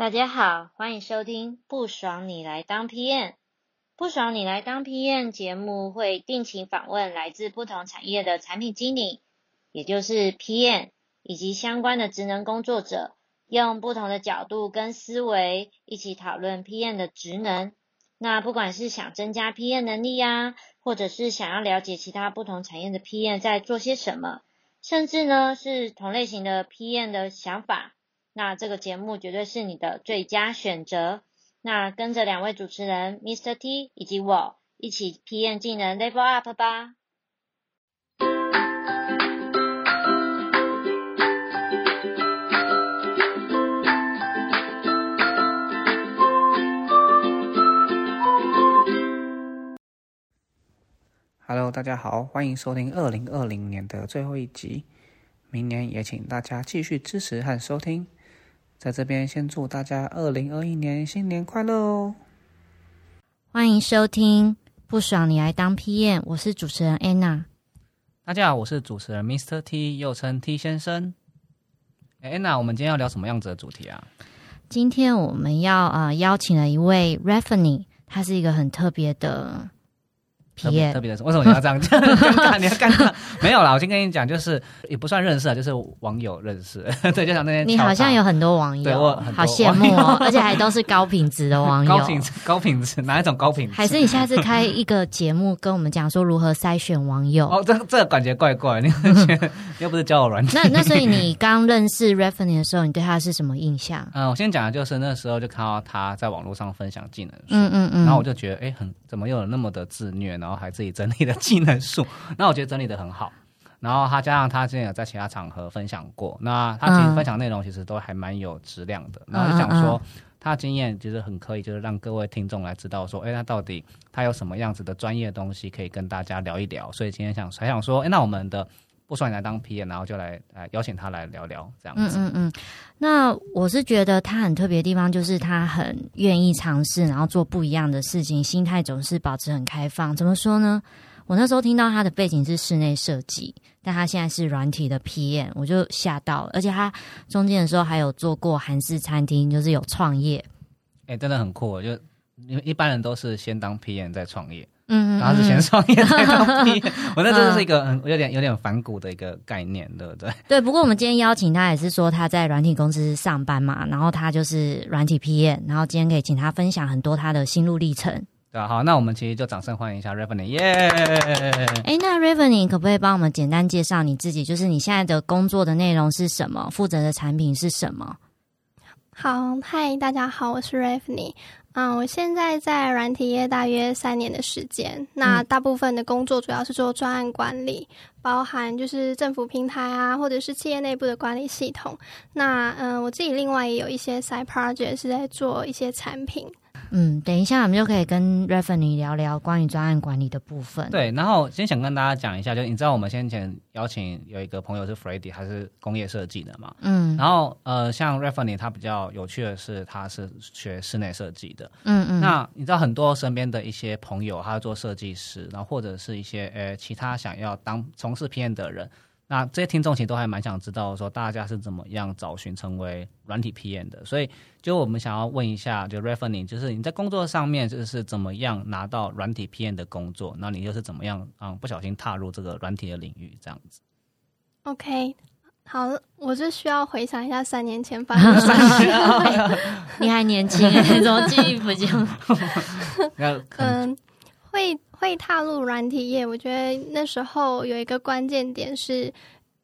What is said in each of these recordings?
大家好，欢迎收听《不爽你来当 PM》。不爽你来当 PM 节目会定期访问来自不同产业的产品经理，也就是 PM 以及相关的职能工作者，用不同的角度跟思维一起讨论 PM 的职能。那不管是想增加 PM 能力呀，或者是想要了解其他不同产业的 PM 在做些什么，甚至呢是同类型的 PM 的想法，那这个节目绝对是你的最佳选择。那跟着两位主持人 Mr. T 以及我一起体验技能 Level Up 吧。Hello，大家好，欢迎收听二零二零年的最后一集。明年也请大家继续支持和收听。在这边先祝大家二零二一年新年快乐哦！欢迎收听不爽你来当 PM，我是主持人 Anna。大家好，我是主持人 Mr. T，又称 T 先生。Anna，我们今天要聊什么样子的主题啊？今天我们要啊邀请了一位 Raffany，他是一个很特别的。特别特别的是，为什么你要这样讲？你要干嘛？没有啦，我先跟你讲，就是也不算认识啊，就是网友认识。对，就像那天你好像有很多网友，对我好羡慕哦，而且还都是高品质的网友。高品质，高品质，哪一种高品质？还是你下次开一个节目，跟我们讲说如何筛选网友？哦，这这感觉怪怪，你又不是交友软件。那那所以你刚认识 r e f e n i 的时候，你对他是什么印象？嗯，我先讲的就是那时候就看到他在网络上分享技能，嗯嗯嗯，然后我就觉得，哎，很怎么又有那么的自虐，然后还自己整理的。技能树，那我觉得整理的很好。然后他加上他之前有在其他场合分享过，那他其实分享内容其实都还蛮有质量的。然后就想说，他经验其实很可以，就是让各位听众来知道说，哎，他到底他有什么样子的专业东西可以跟大家聊一聊。所以今天想还想说，哎，那我们的不算你来当 P M，然后就来来邀请他来聊聊这样子。嗯嗯嗯。那我是觉得他很特别的地方，就是他很愿意尝试，然后做不一样的事情，心态总是保持很开放。怎么说呢？我那时候听到他的背景是室内设计，但他现在是软体的 PM，我就吓到了。而且他中间的时候还有做过韩式餐厅，就是有创业。哎，真的很酷！就因为一般人都是先当 PM 再创业，嗯，然后是先创业再。我那真的是一个很有点有点反骨的一个概念，对不对？对。不过我们今天邀请他也是说他在软体公司上班嘛，然后他就是软体 PM，然后今天可以请他分享很多他的心路历程。对啊，好，那我们其实就掌声欢迎一下 Ravening，耶！哎，那 Ravening 可不可以帮我们简单介绍你自己？就是你现在的工作的内容是什么？负责的产品是什么？好，嗨，大家好，我是 Ravening。嗯，我现在在软体业大约三年的时间，那大部分的工作主要是做专案管理，包含就是政府平台啊，或者是企业内部的管理系统。那嗯，我自己另外也有一些 side project 是在做一些产品。嗯，等一下我们就可以跟 r e v e n e 聊聊关于专案管理的部分。对，然后先想跟大家讲一下，就你知道我们先前邀请有一个朋友是 f r e d d y 他是工业设计的嘛？嗯，然后呃，像 r e v e n e 他比较有趣的是，他是学室内设计的。嗯嗯，那你知道很多身边的一些朋友，他做设计师，然后或者是一些呃其他想要当从事 PM 的人。那这些听众其实都还蛮想知道，说大家是怎么样找寻成为软体 PM 的，所以就我们想要问一下，就 r e f e n i 就是你在工作上面就是怎么样拿到软体 PM 的工作，那你又是怎么样啊不小心踏入这个软体的领域这样子？OK，好，我就需要回想一下三年前发生的 事。你还年轻，怎么记忆不样？嗯，会。会踏入软体业，我觉得那时候有一个关键点是。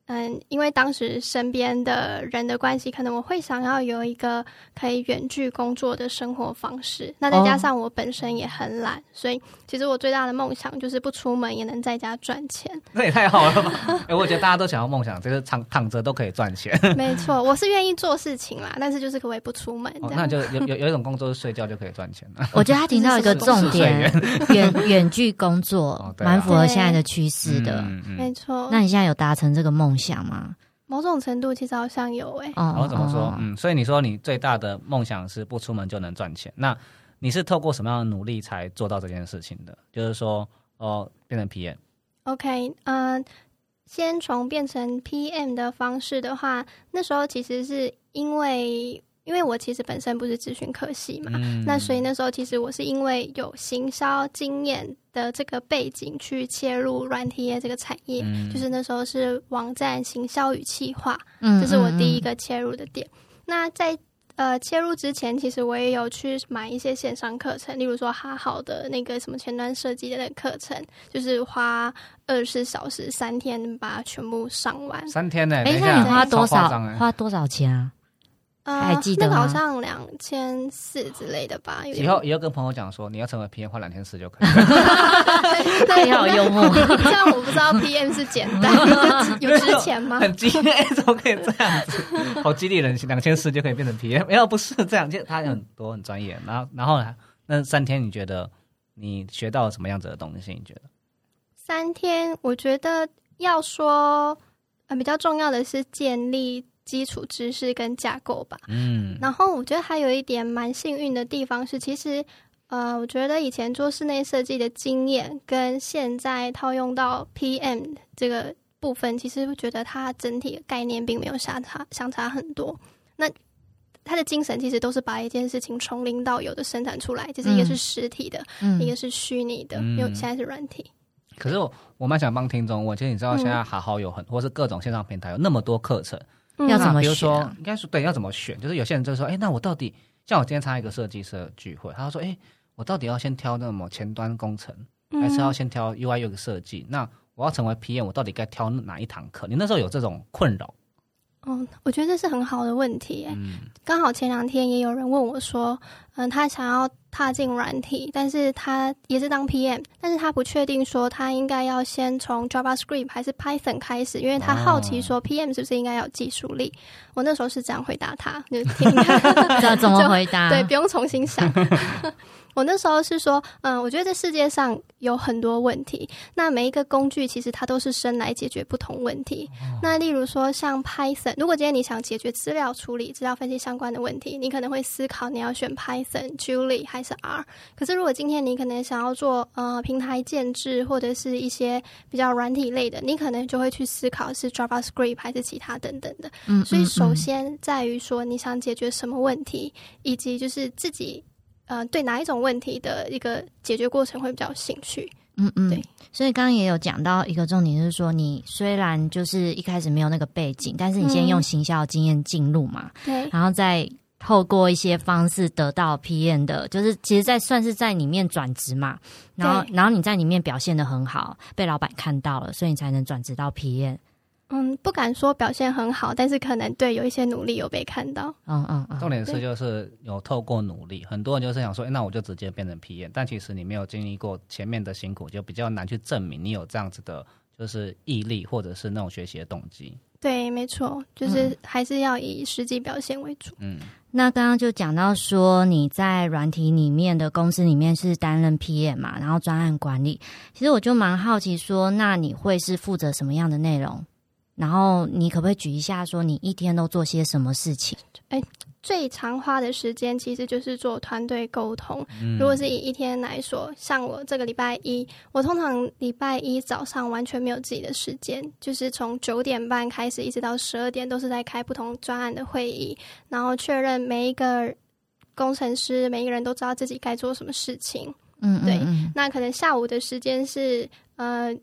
嗯，因为当时身边的人的关系，可能我会想要有一个可以远距工作的生活方式。那再加上我本身也很懒，所以其实我最大的梦想就是不出门也能在家赚钱。那也太好了吧！哎，我觉得大家都想要梦想，就是躺躺着都可以赚钱。没错，我是愿意做事情啦，但是就是可不可以不出门？那就有有有一种工作是睡觉就可以赚钱了。我觉得他提到一个 重点，远远距工作蛮符合现在的趋势的。没错，那你现在有达成这个梦？想吗？某种程度其实好像有诶。哦，怎么说？嗯，所以你说你最大的梦想是不出门就能赚钱，那你是透过什么样的努力才做到这件事情的？就是说，哦，变成 PM。OK，嗯，先从变成 PM 的方式的话，那时候其实是因为因为我其实本身不是咨询科系嘛，那所以那时候其实我是因为有行销经验的这个背景去切入软体业这个产业，就是那时候是网站行销与企划，这是我第一个切入的点。那在呃，切入之前，其实我也有去买一些线上课程，例如说哈好的那个什么前端设计的那个课程，就是花二十四小时三天把它全部上完。三天呢？哎，那你花多少？花多少钱啊？还记得那个好像两千四之类的吧。以后以后跟朋友讲说，你要成为 PM 花两千四就可以。那你好幽默。虽然我不知道 PM 是简单 有值钱吗？很激烈，怎么可以这样子？好激励人心，两千四就可以变成 PM？要，不是这样，就他很多很专业。然后然后呢？那三天你觉得你学到什么样子的东西？你觉得？三天，我觉得要说呃比较重要的是建立。基础知识跟架构吧，嗯，然后我觉得还有一点蛮幸运的地方是，其实，呃，我觉得以前做室内设计的经验跟现在套用到 PM 这个部分，其实我觉得它整体概念并没有相差相差很多。那他的精神其实都是把一件事情从零到有的生产出来，就是一个是实体的，嗯一个是虚拟的，因为现在是软体。可是我我蛮想帮听众问，其实你知道现在好好有很或是各种线上平台有那么多课程。要怎么比如说，应该是对，要怎么选？就是有些人就说，哎，那我到底像我今天参加一个设计师聚会，他说，哎，我到底要先挑那么前端工程，还是要先挑 UI U 的设计？那我要成为 PM，我到底该挑哪一堂课？你那时候有这种困扰？哦，我觉得这是很好的问题。嗯，刚好前两天也有人问我说，嗯，他想要踏进软体，但是他也是当 PM，但是他不确定说他应该要先从 JavaScript 还是 Python 开始，因为他好奇说 PM 是不是应该有技术力。我那时候是这样回答他，就听 怎么回答？对，不用重新想。我那时候是说，嗯，我觉得这世界上有很多问题，那每一个工具其实它都是生来解决不同问题。那例如说像 Python，如果今天你想解决资料处理、资料分析相关的问题，你可能会思考你要选 Python、Julie 还是 R。可是如果今天你可能想要做呃平台建制或者是一些比较软体类的，你可能就会去思考是 JavaScript 还是其他等等的。嗯，所以首先在于说你想解决什么问题，以及就是自己。呃，对哪一种问题的一个解决过程会比较有兴趣？嗯嗯，对。所以刚刚也有讲到一个重点，就是说你虽然就是一开始没有那个背景，但是你先用行销经验进入嘛，对，然后再透过一些方式得到 PM 的，就是其实，在算是在里面转职嘛，然后然后你在里面表现的很好，被老板看到了，所以你才能转职到 PM。嗯，不敢说表现很好，但是可能对有一些努力有被看到。嗯嗯嗯。重点是就是有透过努力，很多人就是想说，哎，那我就直接变成 PM，但其实你没有经历过前面的辛苦，就比较难去证明你有这样子的，就是毅力或者是那种学习的动机。对，没错，就是还是要以实际表现为主。嗯，那刚刚就讲到说你在软体里面的公司里面是担任 PM 嘛，然后专案管理。其实我就蛮好奇说，那你会是负责什么样的内容？然后你可不可以举一下，说你一天都做些什么事情？哎，最常花的时间其实就是做团队沟通。如果是以一天来说，像我这个礼拜一，我通常礼拜一早上完全没有自己的时间，就是从九点半开始一直到十二点，都是在开不同专案的会议，然后确认每一个工程师每一个人都知道自己该做什么事情。嗯，对。那可能下午的时间是呃。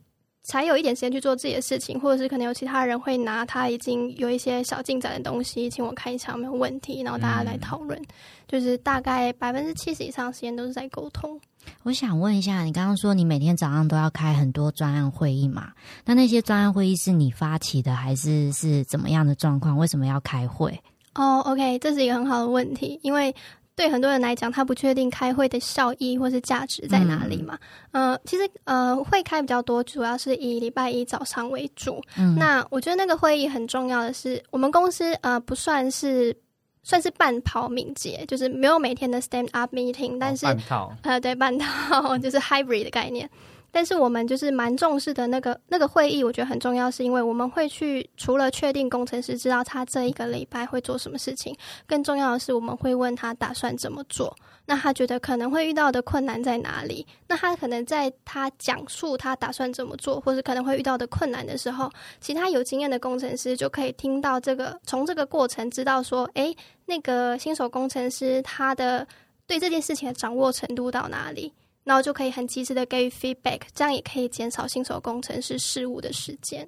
才有一点时间去做自己的事情，或者是可能有其他人会拿他已经有一些小进展的东西，请我看一场没有问题，然后大家来讨论。就是大概百分之七十以上时间都是在沟通。我想问一下，你刚刚说你每天早上都要开很多专案会议嘛？那那些专案会议是你发起的，还是是怎么样的状况？为什么要开会？哦，OK，这是一个很好的问题，因为。对很多人来讲，他不确定开会的效益或是价值在哪里嘛？呃，其实呃会开比较多，主要是以礼拜一早上为主。那我觉得那个会议很重要的是，我们公司呃不算是算是半跑敏捷，就是没有每天的 stand up meeting，但是哦呃对半套 就是 hybrid 的概念。但是我们就是蛮重视的那个那个会议，我觉得很重要，是因为我们会去除了确定工程师知道他这一个礼拜会做什么事情，更重要的是我们会问他打算怎么做。那他觉得可能会遇到的困难在哪里？那他可能在他讲述他打算怎么做，或者可能会遇到的困难的时候，其他有经验的工程师就可以听到这个，从这个过程知道说，诶，那个新手工程师他的对这件事情的掌握程度到哪里？然后就可以很及时的给予 feedback，这样也可以减少新手工程师失误的时间。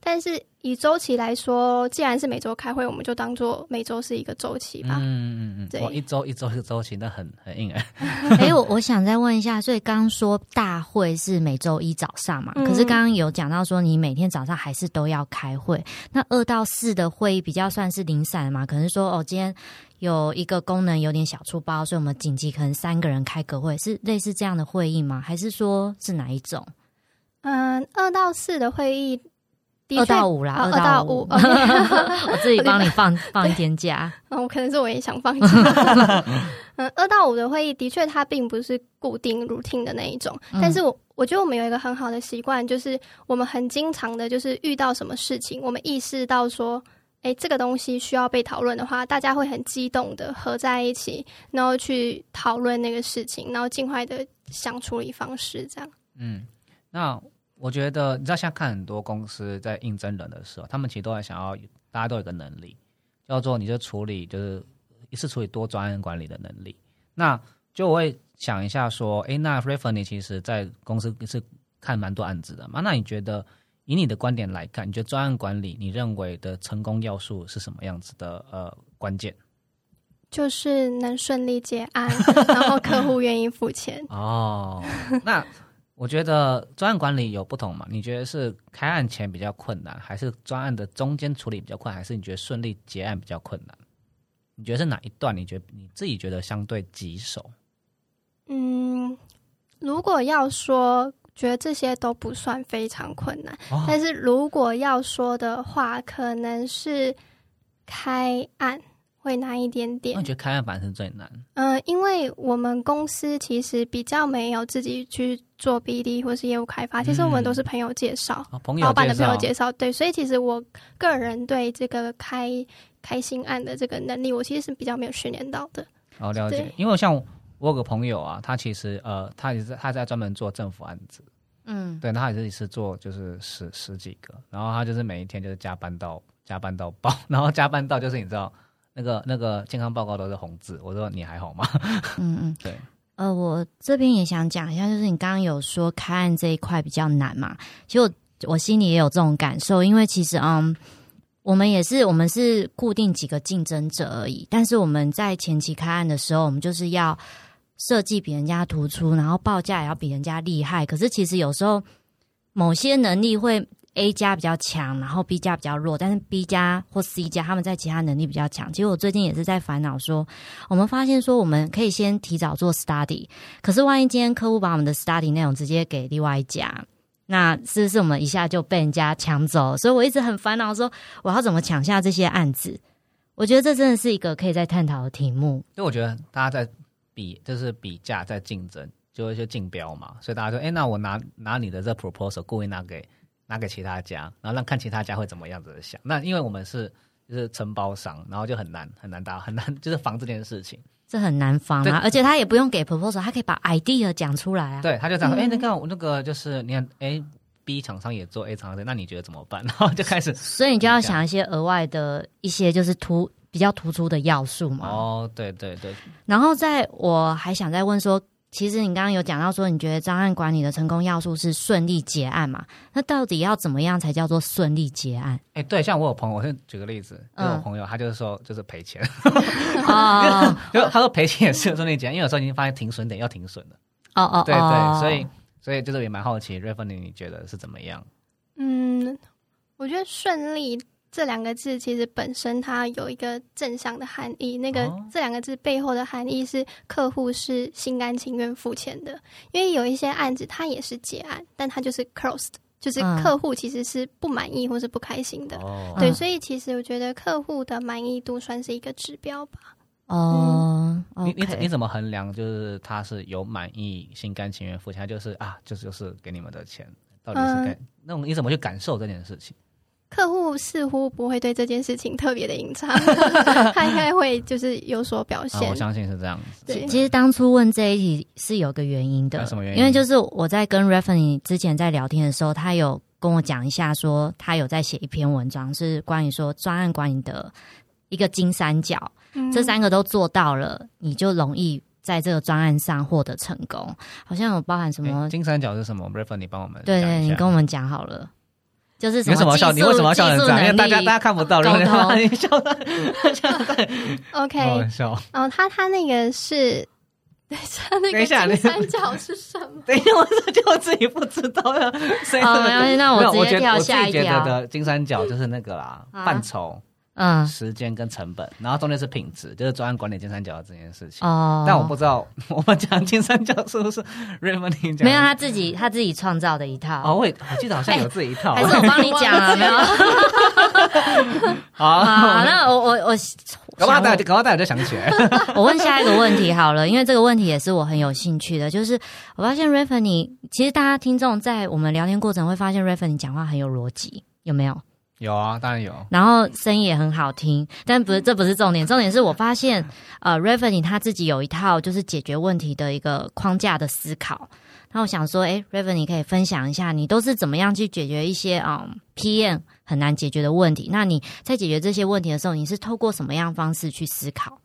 但是以周期来说，既然是每周开会，我们就当做每周是一个周期吧。嗯嗯嗯，对，一周一周是周期，那很 很硬哎。哎，我我想再问一下，所以刚刚说大会是每周一早上嘛？可是刚刚有讲到说你每天早上还是都要开会，那二到四的会议比较算是零散嘛？可能说哦，今天。有一个功能有点小粗暴，所以我们紧急可能三个人开个会，是类似这样的会议吗？还是说是哪一种？嗯，二到四的会议，二到五啦，二到五，我自己帮你放放一天假。嗯，可能是我也想放假。嗯，二到五的会议的确它并不是固定 routine 的那一种，但是我我觉得我们有一个很好的习惯，就是我们很经常的，就是遇到什么事情，我们意识到说。哎，这个东西需要被讨论的话，大家会很激动的合在一起，然后去讨论那个事情，然后尽快的想处理方式，这样。嗯，那我觉得你知道，现在看很多公司在应征人的时候，他们其实都在想要大家都有个能力，叫做你就处理就是一次处理多专案管理的能力。那就我会想一下说，哎，那 r e f e r 你其实在公司是看蛮多案子的嘛？那你觉得？以你的观点来看，你觉得专案管理你认为的成功要素是什么样子的？呃，关键就是能顺利结案，然后客户愿意付钱。哦，那我觉得专案管理有不同嘛？你觉得是开案前比较困难，还是专案的中间处理比较困难，还是你觉得顺利结案比较困难？你觉得是哪一段？你觉得你自己觉得相对棘手？嗯，如果要说。觉得这些都不算非常困难，但是如果要说的话，可能是开案会难一点点。我觉得开案反而是最难。嗯，因为我们公司其实比较没有自己去做 BD 或是业务开发，其实我们都是朋友介绍，老板的朋友介绍。对，所以其实我个人对这个开开新案的这个能力，我其实是比较没有训练到的。哦，了解。因为像我有个朋友啊，他其实呃，他也是他在专门做政府案子。嗯，对，他也是一次做就是十十几个，然后他就是每一天就是加班到加班到爆，然后加班到就是你知道那个那个健康报告都是红字，我说你还好吗？嗯嗯，对，呃，我这边也想讲一下，就是你刚刚有说开案这一块比较难嘛，其实我我心里也有这种感受，因为其实嗯，我们也是我们是固定几个竞争者而已，但是我们在前期开案的时候，我们就是要。设计比人家突出，然后报价也要比人家厉害。可是其实有时候某些能力会 A 加比较强，然后 B 加比较弱。但是 B 加或 C 加他们在其他能力比较强。其实我最近也是在烦恼说，我们发现说我们可以先提早做 study，可是万一今天客户把我们的 study 内容直接给另外一家，那是不是我们一下就被人家抢走？所以我一直很烦恼，说我要怎么抢下这些案子？我觉得这真的是一个可以再探讨的题目。因为我觉得大家在。比就是比价在竞争，就会去竞标嘛，所以大家说，哎，那我拿拿你的这 proposal 故意拿给拿给其他家，然后让看其他家会怎么样子的想。那因为我们是就是承包商，然后就很难很难打很难 就是防这件事情，这很难防啊。而且他也不用给 proposal，他可以把 idea 讲出来啊。对，他就讲，哎，那个我那个就是你看，哎，B 厂商也做 A 厂商，那你觉得怎么办？然后就开始，所以你就要想一些额外的一些就是突。比较突出的要素嘛？哦，对对对。然后在我还想再问说，其实你刚刚有讲到说，你觉得专案管理的成功要素是顺利结案嘛？那到底要怎么样才叫做顺利结案？哎，对，像我有朋友，我先举个例子，我朋友他就是说，就是赔钱啊，就他说赔钱也是顺利结案，因为有时候已经发现停损点要停损了。哦哦，对对，所以所以就是也蛮好奇 r e v e n e 你觉得是怎么样？嗯，我觉得顺利。这两个字其实本身它有一个正向的含义，那个这两个字背后的含义是客户是心甘情愿付钱的，因为有一些案子它也是结案，但它就是 closed，就是客户其实是不满意或是不开心的，对，所以其实我觉得客户的满意度算是一个指标吧。哦，你你你怎么衡量？就是他是有满意、心甘情愿付钱，就是啊，就是就是给你们的钱，到底是感那种你怎么去感受这件事情？客户似乎不会对这件事情特别的隐藏，他应该会就是有所表现。我相信是这样子。对，其实当初问这一题是有个原因的，什么原因？因为就是我在跟 r e f e n 之前在聊天的时候，他有跟我讲一下，说他有在写一篇文章，是关于说专案管理的一个金三角，这三个都做到了，你就容易在这个专案上获得成功。好像有包含什么金三角是什么 r e f e n 你帮我们对对，你跟我们讲好了。就是什么笑？你为什么要笑成这样？因为大家大家看不到，然后你笑的笑的。OK，笑。哦，他他那个是，等一下那个金三角是什么？等一下，我说就我自己不知道呀。哦，那我直接跳下一条。的金三角就是那个啦，范畴。嗯，时间跟成本，然后中间是品质，就是专案管理金三角这件事情。哦，但我不知道 我们讲金三角是不是 Raymond 讲？没有，他自己他自己创造的一套。哦，我我记得好像有自己一套，还是我 帮你讲啊？没有。好，那我我我，刚刚大家刚刚大家就想起来。我问下一个问题好了，因为这个问题也是我很有兴趣的，就是我发现 Raymond，其实大家听众在我们聊天过程会发现 Raymond 讲话很有逻辑，有没有？有啊，当然有。然后声音也很好听，但不是这不是重点，重点是我发现，呃 r e v e n y 他自己有一套就是解决问题的一个框架的思考。那我想说，哎 r e v e n y 可以分享一下，你都是怎么样去解决一些嗯 PM 很难解决的问题？那你在解决这些问题的时候，你是透过什么样方式去思考？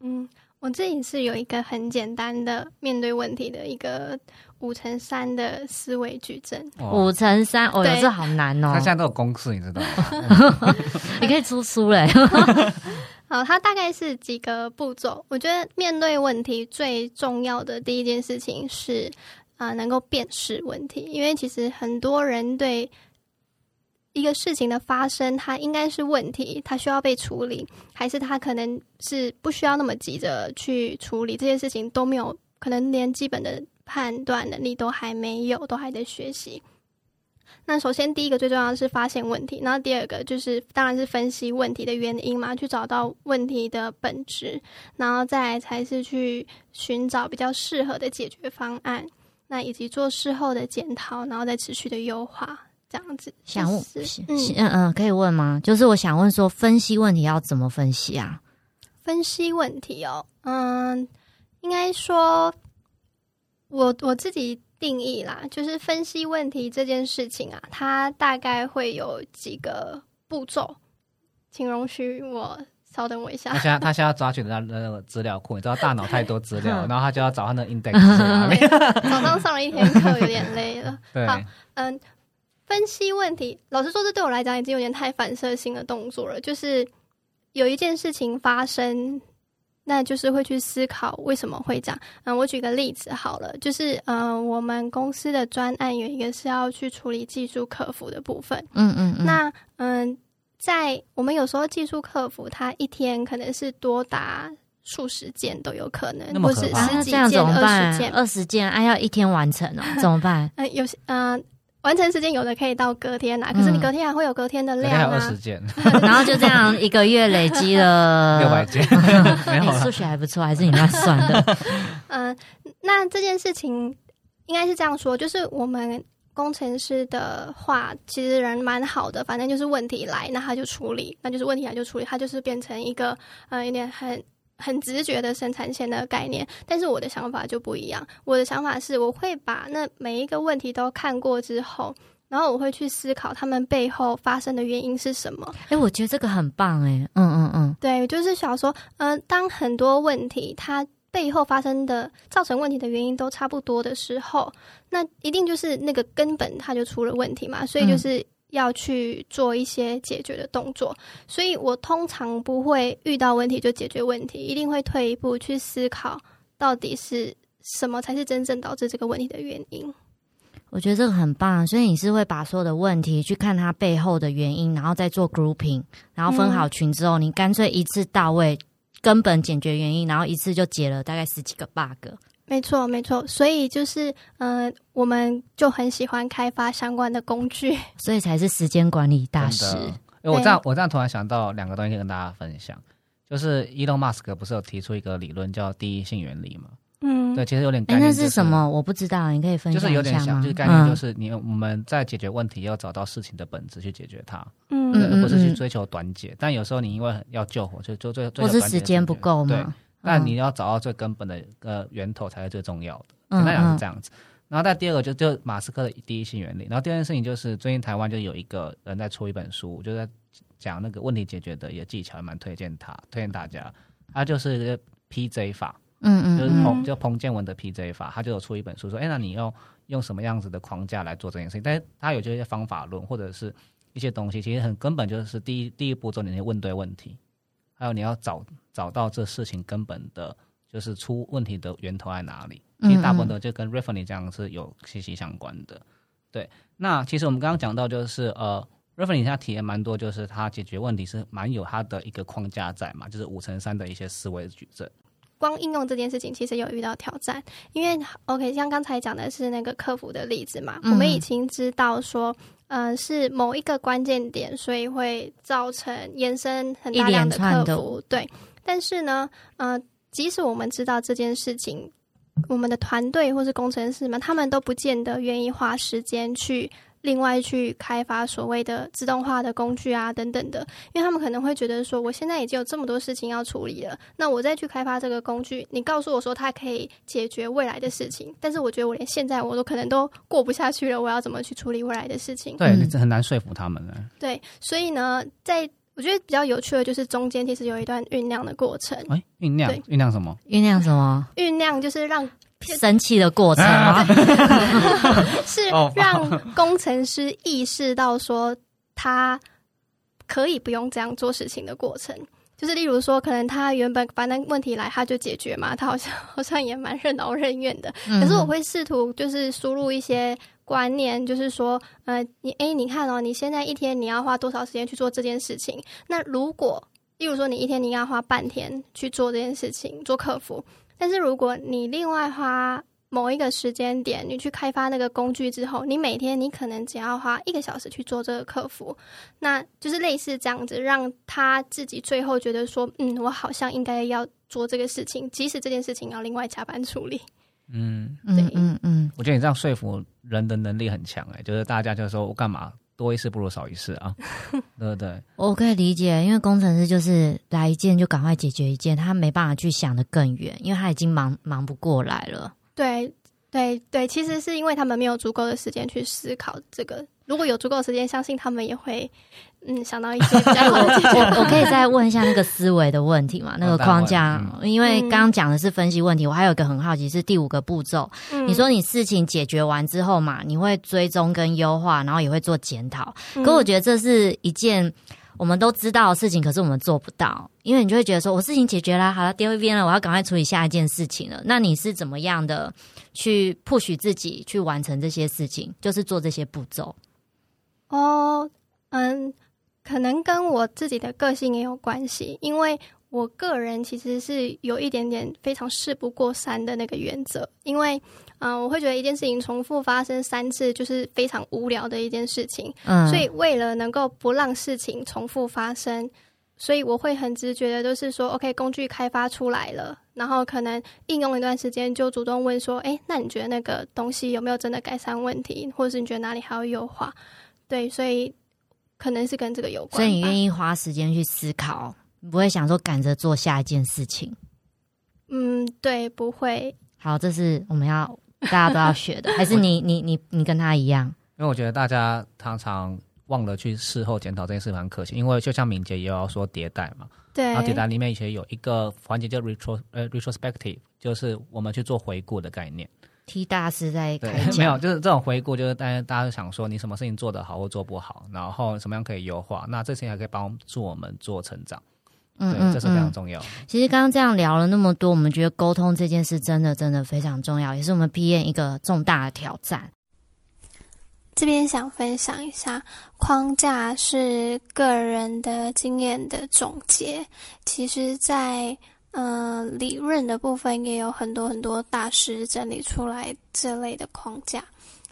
嗯，我自己是有一个很简单的面对问题的一个。五乘三的思维矩阵，五乘三，哦，这好难哦。他现在都有公式，你知道吗？你可以出书嘞。好，它大概是几个步骤。我觉得面对问题最重要的第一件事情是啊，能够辨识问题。因为其实很多人对一个事情的发生，它应该是问题，它需要被处理，还是它可能是不需要那么急着去处理这件事情，都没有可能连基本的。判断能力都还没有，都还在学习。那首先第一个最重要的是发现问题，然后第二个就是当然是分析问题的原因嘛，去找到问题的本质，然后再来才是去寻找比较适合的解决方案。那以及做事后的检讨，然后再持续的优化，这样子。想问，嗯嗯，可以问吗？就是我想问说，分析问题要怎么分析啊？分析问题哦，嗯，应该说。我我自己定义啦，就是分析问题这件事情啊，它大概会有几个步骤，请容许我稍等我一下。他现在他现在抓取的 那个资料库，你知道大脑太多资料，然后他就要找他的 index。早上上了一天课，有点累了。好，嗯，分析问题，老实说，这对我来讲已经有点太反射性的动作了，就是有一件事情发生。那就是会去思考为什么会这样。嗯，我举个例子好了，就是嗯，我们公司的专案有一个是要去处理技术客服的部分。嗯嗯嗯。那嗯，在我们有时候技术客服，他一天可能是多达数十件都有可能，或是十几件、二十件、二十件，哎，要一天完成哦，怎么办？呃，有些嗯。完成时间有的可以到隔天啊，可是你隔天还会有隔天的量啊。然后就这样一个月累积了六百件。你数学还不错，还是你那算的？嗯，那这件事情应该是这样说，就是我们工程师的话，其实人蛮好的，反正就是问题来，那他就处理，那就是问题来就处理，他就是变成一个呃有点很。很直觉的生产线的概念，但是我的想法就不一样。我的想法是，我会把那每一个问题都看过之后，然后我会去思考他们背后发生的原因是什么。哎，我觉得这个很棒，哎，嗯嗯嗯，对，就是想说，嗯，当很多问题它背后发生的造成问题的原因都差不多的时候，那一定就是那个根本它就出了问题嘛，所以就是。要去做一些解决的动作，所以我通常不会遇到问题就解决问题，一定会退一步去思考到底是什么才是真正导致这个问题的原因。我觉得这个很棒，所以你是会把所有的问题去看它背后的原因，然后再做 grouping，然后分好群之后，你干脆一次到位，根本解决原因，然后一次就解了大概十几个 bug。没错，没错，所以就是，嗯，我们就很喜欢开发相关的工具，所以才是时间管理大师。我这样，我这样突然想到两个东西跟大家分享，就是 Elon Musk 不是有提出一个理论叫第一性原理吗？嗯，对，其实有点概念。那是什么？我不知道，你可以分享就是有点像，就是概念，就是你我们在解决问题要找到事情的本质去解决它，嗯，而不是去追求短解。但有时候你因为要救火，就就最不是时间不够嘛？对，但你要找到最根本的呃源头才是最重要的。简单讲是这样子。然后再第二个就就马斯克的第一性原理。然后第二件事情就是最近台湾就有一个人在出一本书，就在讲那个问题解决的一个技巧，蛮推荐他，推荐大家。他就是 PJ 法。嗯嗯，就是彭就彭建文的 PJ 法，他就有出一本书说，哎，那你要用什么样子的框架来做这件事情？但是他有这些方法论或者是一些东西，其实很根本就是第一第一步骤，你先问对问题，还有你要找找到这事情根本的，就是出问题的源头在哪里。其实大部分的就跟 r e f e n y 这样是有息息相关的。对，那其实我们刚刚讲到就是呃 r e f e n y 他体验蛮多，就是他解决问题是蛮有他的一个框架在嘛，就是五乘三的一些思维矩阵。光应用这件事情，其实有遇到挑战，因为 OK，像刚才讲的是那个客服的例子嘛，我们已经知道说，嗯，是某一个关键点，所以会造成延伸很大量的客服，对。但是呢，呃，即使我们知道这件事情，我们的团队或是工程师们，他们都不见得愿意花时间去。另外去开发所谓的自动化的工具啊，等等的，因为他们可能会觉得说，我现在已经有这么多事情要处理了，那我再去开发这个工具，你告诉我说它可以解决未来的事情，但是我觉得我连现在我都可能都过不下去了，我要怎么去处理未来的事情？对，这很难说服他们呢。对，所以呢，在我觉得比较有趣的就是中间其实有一段酝酿的过程。哎，酝酿，酝酿什么？酝酿什么？酝酿就是让。生气的过程吗？是让工程师意识到说他可以不用这样做事情的过程。就是例如说，可能他原本反正问题来他就解决嘛，他好像好像也蛮任劳任怨的。可是我会试图就是输入一些观念，就是说，呃，你哎，你看哦，你现在一天你要花多少时间去做这件事情？那如果例如说你一天你要花半天去做这件事情，做客服。但是如果你另外花某一个时间点，你去开发那个工具之后，你每天你可能只要花一个小时去做这个客服，那就是类似这样子，让他自己最后觉得说，嗯，我好像应该要做这个事情，即使这件事情要另外加班处理。嗯，对，嗯嗯，我觉得你这样说服人的能力很强哎，就是大家就说我干嘛？多一事不如少一事啊，对不对？我可以理解，因为工程师就是来一件就赶快解决一件，他没办法去想的更远，因为他已经忙忙不过来了。对对对，其实是因为他们没有足够的时间去思考这个。如果有足够的时间，相信他们也会。嗯，想到一些比较好的。我我可以再问一下那个思维的问题嘛？那个框架，因为刚刚讲的是分析问题，我还有一个很好奇是第五个步骤。你说你事情解决完之后嘛，你会追踪跟优化，然后也会做检讨。可我觉得这是一件我们都知道的事情，可是我们做不到，因为你就会觉得说我事情解决了，好了，丢一边了，我要赶快处理下一件事情了。那你是怎么样的去 push 自己去完成这些事情？就是做这些步骤。哦，嗯。可能跟我自己的个性也有关系，因为我个人其实是有一点点非常事不过三的那个原则。因为，嗯，我会觉得一件事情重复发生三次就是非常无聊的一件事情。嗯，所以为了能够不让事情重复发生，所以我会很直觉的就是说，OK，工具开发出来了，然后可能应用一段时间，就主动问说，哎，那你觉得那个东西有没有真的改善问题，或者是你觉得哪里还要优化？对，所以。可能是跟这个有关，所以你愿意花时间去思考，不会想说赶着做下一件事情。嗯，对，不会。好，这是我们要大家都要学的，还是你你你你跟他一样？因为我觉得大家常常忘了去事后检讨这件事蛮可惜，因为就像敏捷也要说迭代嘛，对。然后迭代里面以前有一个环节叫 retro 呃 retrospective，就是我们去做回顾的概念。T 大师在没有，就是这种回顾，就是大家大家想说你什么事情做得好或做不好，然后什么样可以优化，那这些还可以帮助我们做成长，嗯嗯，这是非常重要。其实刚刚这样聊了那么多，我们觉得沟通这件事真的真的非常重要，也是我们 P N 一个重大的挑战。这边想分享一下，框架是个人的经验的总结，其实，在。嗯，理论的部分也有很多很多大师整理出来这类的框架。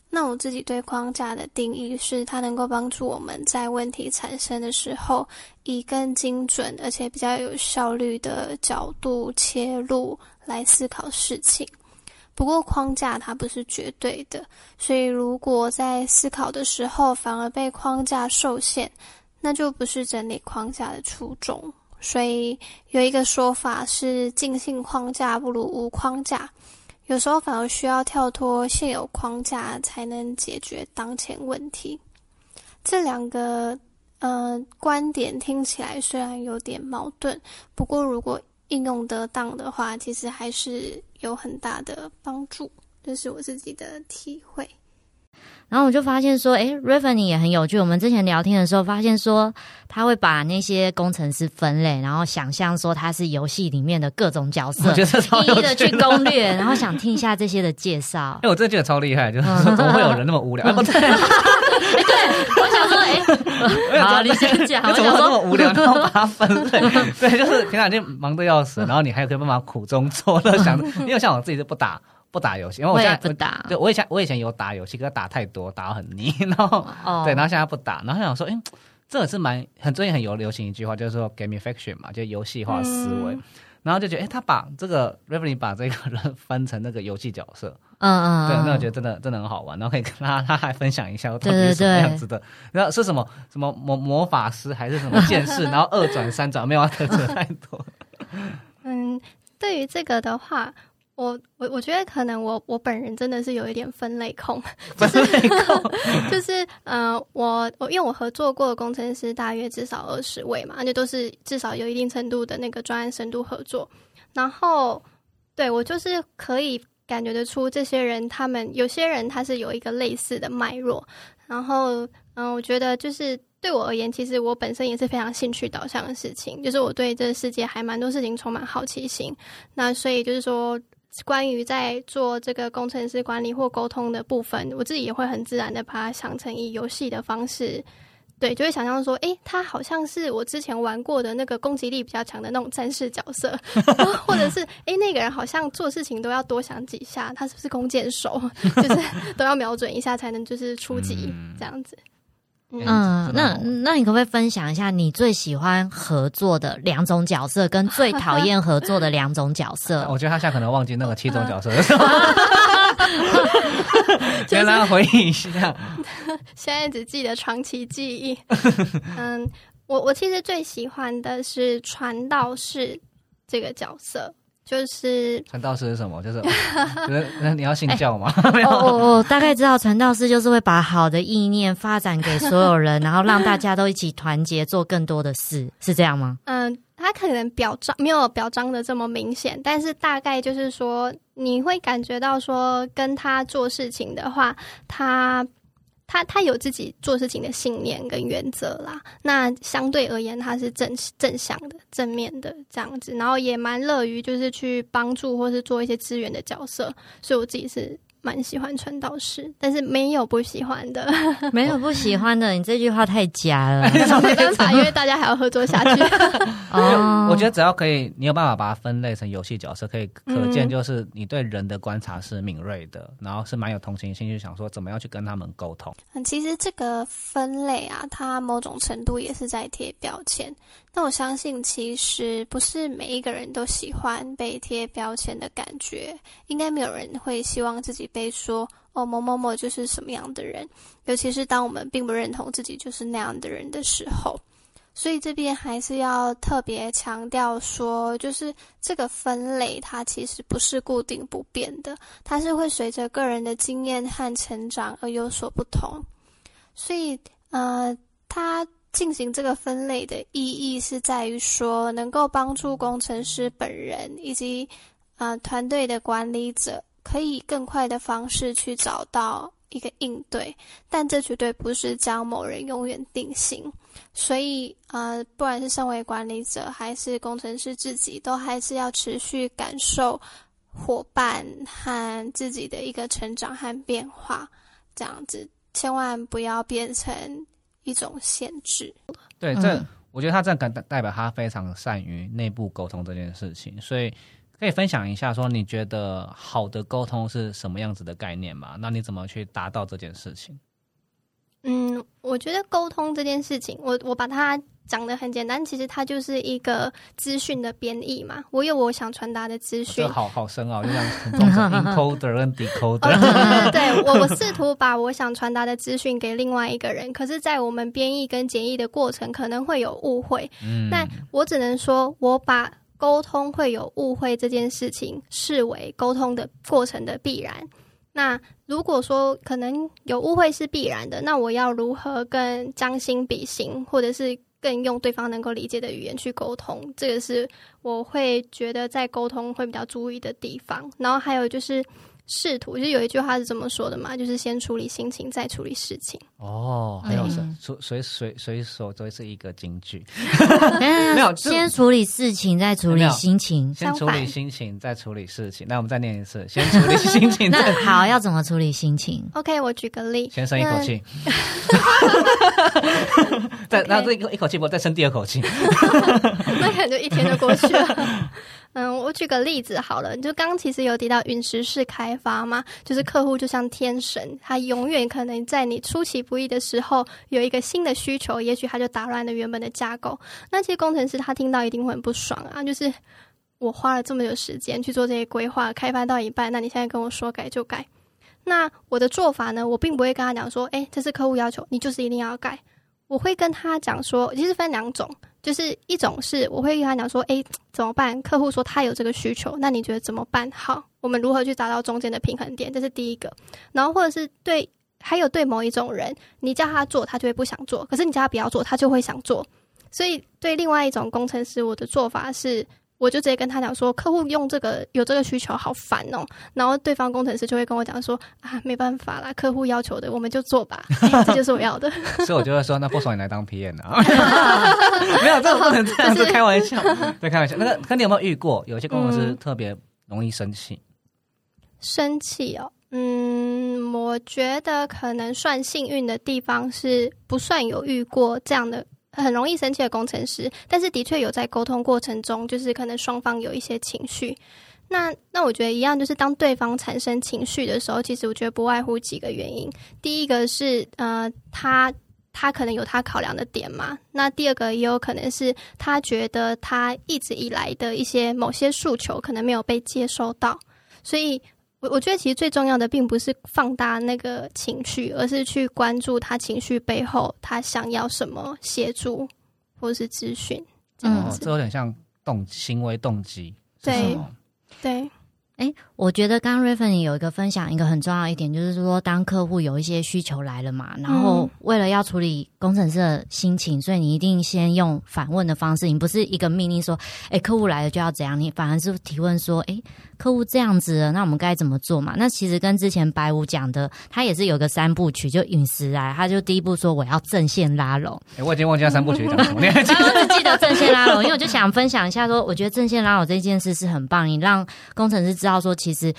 那我自己对框架的定义是，它能够帮助我们在问题产生的时候，以更精准而且比较有效率的角度切入来思考事情。不过框架它不是绝对的，所以如果在思考的时候反而被框架受限，那就不是整理框架的初衷。所以有一个说法是：尽兴框架不如无框架。有时候反而需要跳脱现有框架，才能解决当前问题。这两个呃观点听起来虽然有点矛盾，不过如果应用得当的话，其实还是有很大的帮助。这是我自己的体会。然后我就发现说，诶 r a v e n 也很有趣。我们之前聊天的时候，发现说他会把那些工程师分类，然后想象说他是游戏里面的各种角色，一一的去攻略，然后想听一下这些的介绍。哎，我真的觉得超厉害，就是说怎么会有人那么无聊？对，我想说，哎，好，你先讲。怎么那么无聊？然后把它分类？对，就是平常已经忙得要死，然后你还有可以办法苦中作乐，想，因为像我自己是不打。不打游戏，因为我现在不打。对，我以前我以前有打游戏，可是打太多，打到很 腻。然后，对，然后现在不打。然后想说，哎，这也是蛮很最近很有流行一句话，就是说 gamification 嘛，就游戏化思维。然后就觉得，哎，他把这个 r e v e n 把这个人分成那个游戏角色，嗯嗯，对，那我觉得真的真的很好玩。然后可以跟他他还分享一下，到底是什么样子的？然后是什么什么魔魔法师还是什么剑士？然后二转三转，没有特色太多。嗯，对于这个的话。我我我觉得可能我我本人真的是有一点分类控，分类控 就是呃我我因为我合作过的工程师大约至少二十位嘛，而且都是至少有一定程度的那个专案深度合作，然后对我就是可以感觉得出这些人他们有些人他是有一个类似的脉络，然后嗯我觉得就是对我而言，其实我本身也是非常兴趣导向的事情，就是我对这个世界还蛮多事情充满好奇心，那所以就是说。关于在做这个工程师管理或沟通的部分，我自己也会很自然的把它想成以游戏的方式，对，就会想象说，诶，他好像是我之前玩过的那个攻击力比较强的那种战士角色，或者是诶，那个人好像做事情都要多想几下，他是不是弓箭手，就是都要瞄准一下才能就是出击这样子。嗯，那那你可不可以分享一下你最喜欢合作的两种角色，跟最讨厌合作的两种角色？我觉得他现在可能忘记那个七种角色，先来回忆一下。现在只记得长期记忆。嗯，我我其实最喜欢的是传道士这个角色。就是传道士是什么？就是 那你要信教吗？我我大概知道传道士就是会把好的意念发展给所有人，然后让大家都一起团结做更多的事，是这样吗？嗯，他可能表彰没有表彰的这么明显，但是大概就是说你会感觉到说跟他做事情的话，他。他他有自己做事情的信念跟原则啦，那相对而言他是正正向的、正面的这样子，然后也蛮乐于就是去帮助或是做一些资源的角色，所以我自己是。蛮喜欢传道士，但是没有不喜欢的，没有不喜欢的。你这句话太假了，没办法，因为大家还要合作下去。哦，我觉得只要可以，你有办法把它分类成游戏角色，可以可见就是你对人的观察是敏锐的，然后是蛮有同情心，就想说怎么样去跟他们沟通。嗯，其实这个分类啊，它某种程度也是在贴标签。那我相信，其实不是每一个人都喜欢被贴标签的感觉，应该没有人会希望自己被说哦某某某就是什么样的人，尤其是当我们并不认同自己就是那样的人的时候。所以这边还是要特别强调说，就是这个分类它其实不是固定不变的，它是会随着个人的经验和成长而有所不同。所以，呃，它。进行这个分类的意义是在于说，能够帮助工程师本人以及啊团队的管理者，可以更快的方式去找到一个应对。但这绝对不是将某人永远定型。所以啊，不管是身为管理者还是工程师自己，都还是要持续感受伙伴和自己的一个成长和变化，这样子千万不要变成。一种限制，对，这我觉得他这样代代表他非常善于内部沟通这件事情，所以可以分享一下，说你觉得好的沟通是什么样子的概念吗？那你怎么去达到这件事情？嗯，我觉得沟通这件事情，我我把它讲的很简单，其实它就是一个资讯的编译嘛。我有我想传达的资讯，好好深奥，就像 encoder 跟 decoder。对 对对，我我试图把我想传达的资讯给另外一个人，可是，在我们编译跟简译的过程，可能会有误会。嗯，那我只能说，我把沟通会有误会这件事情视为沟通的过程的必然。那如果说可能有误会是必然的，那我要如何更将心比心，或者是更用对方能够理解的语言去沟通？这个是我会觉得在沟通会比较注意的地方。然后还有就是。试图就有一句话是这么说的嘛，就是先处理心情，再处理事情。哦，很有神，随随随随手都是一个金句。没有，先处理事情，再处理心情。先处理心情，再处理事情。那我们再念一次，先处理心情。那好，要怎么处理心情？OK，我举个例。先深一口气。再，然后这一口一口气不再深第二口气。那可能就一天就过去了。嗯，我举个例子好了，就刚刚其实有提到陨石式开发嘛，就是客户就像天神，他永远可能在你出其不意的时候有一个新的需求，也许他就打乱了原本的架构。那其实工程师他听到一定会很不爽啊，就是我花了这么久时间去做这些规划，开发到一半，那你现在跟我说改就改，那我的做法呢，我并不会跟他讲说，哎，这是客户要求，你就是一定要改。我会跟他讲说，其实分两种，就是一种是我会跟他讲说，哎，怎么办？客户说他有这个需求，那你觉得怎么办？好，我们如何去找到中间的平衡点？这是第一个。然后或者是对，还有对某一种人，你叫他做，他就会不想做；可是你叫他不要做，他就会想做。所以对另外一种工程师，我的做法是。我就直接跟他讲说，客户用这个有这个需求，好烦哦。然后对方工程师就会跟我讲说，啊，没办法啦，客户要求的，我们就做吧，这就是我要的。所以我就会说，那不爽你来当 PM 啊？没有，这种不能这样，子开玩笑，在开玩笑。那个，那你有没有遇过有些工程师特别容易生气？生气哦，嗯，我觉得可能算幸运的地方是不算有遇过这样的。很容易生气的工程师，但是的确有在沟通过程中，就是可能双方有一些情绪。那那我觉得一样，就是当对方产生情绪的时候，其实我觉得不外乎几个原因。第一个是呃，他他可能有他考量的点嘛。那第二个也有可能是他觉得他一直以来的一些某些诉求可能没有被接收到，所以。我我觉得其实最重要的并不是放大那个情绪，而是去关注他情绪背后他想要什么协助或是咨询。嗯，这有点像动行为动机。对对。哎，我觉得刚刚 r a v e n 有一个分享，一个很重要一点，就是说，当客户有一些需求来了嘛，然后为了要处理工程师的心情，所以你一定先用反问的方式，你不是一个命令说，哎，客户来了就要怎样，你反而是提问说，哎，客户这样子了，那我们该怎么做嘛？那其实跟之前白五讲的，他也是有个三部曲，就陨石来，他就第一步说我要正线拉拢。哎，我已经忘记三部曲讲什么，我只记得正线拉拢，因为我就想分享一下，说我觉得正线拉拢这件事是很棒，你让工程师。知道说，其实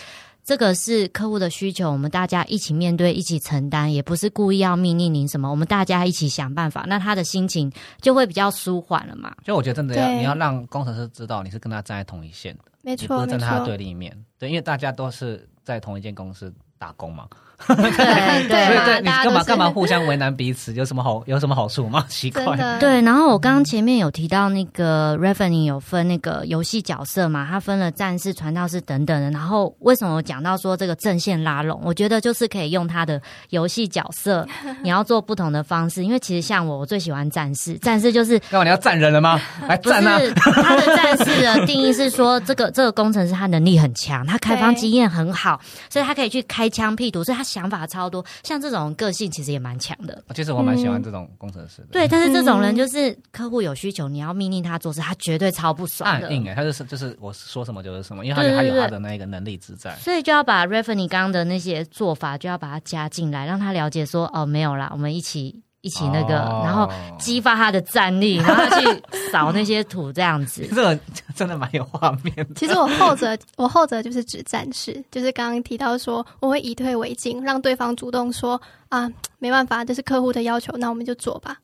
这个是客户的需求，我们大家一起面对，一起承担，也不是故意要命令您什么，我们大家一起想办法，那他的心情就会比较舒缓了嘛。就我觉得真的要你要让工程师知道你是跟他站在同一线的，没错，不是站在他对立面，对，因为大家都是在同一间公司打工嘛。对对对，你干嘛干嘛互相为难彼此？有什么好有什么好处吗？奇怪。对，然后我刚刚前面有提到那个 Revenue 有分那个游戏角色嘛，它分了战士、传道士等等的。然后为什么我讲到说这个阵线拉拢？我觉得就是可以用他的游戏角色，你要做不同的方式。因为其实像我，我最喜欢战士，战士就是干嘛？你要站人了吗？来站啊！他的战士的定义是说，这个这个工程师他能力很强，他开发经验很好，所以他可以去开枪辟图，所以他。想法超多，像这种个性其实也蛮强的。其实我蛮喜欢这种工程师的。对，但是这种人就是客户有需求，你要命令他做事，他绝对超不爽的。硬哎，他就是就是我说什么就是什么，因为他他有他的那个能力之在。所以就要把 r e v e n e 刚刚的那些做法，就要把它加进来，让他了解说哦，没有啦，我们一起。一起那个，然后激发他的战力，然后去扫那些土，这样子。这个真的蛮有画面。其实我后者，我后者就是指战士，就是刚刚提到说，我会以退为进，让对方主动说啊，没办法，这是客户的要求，那我们就做吧。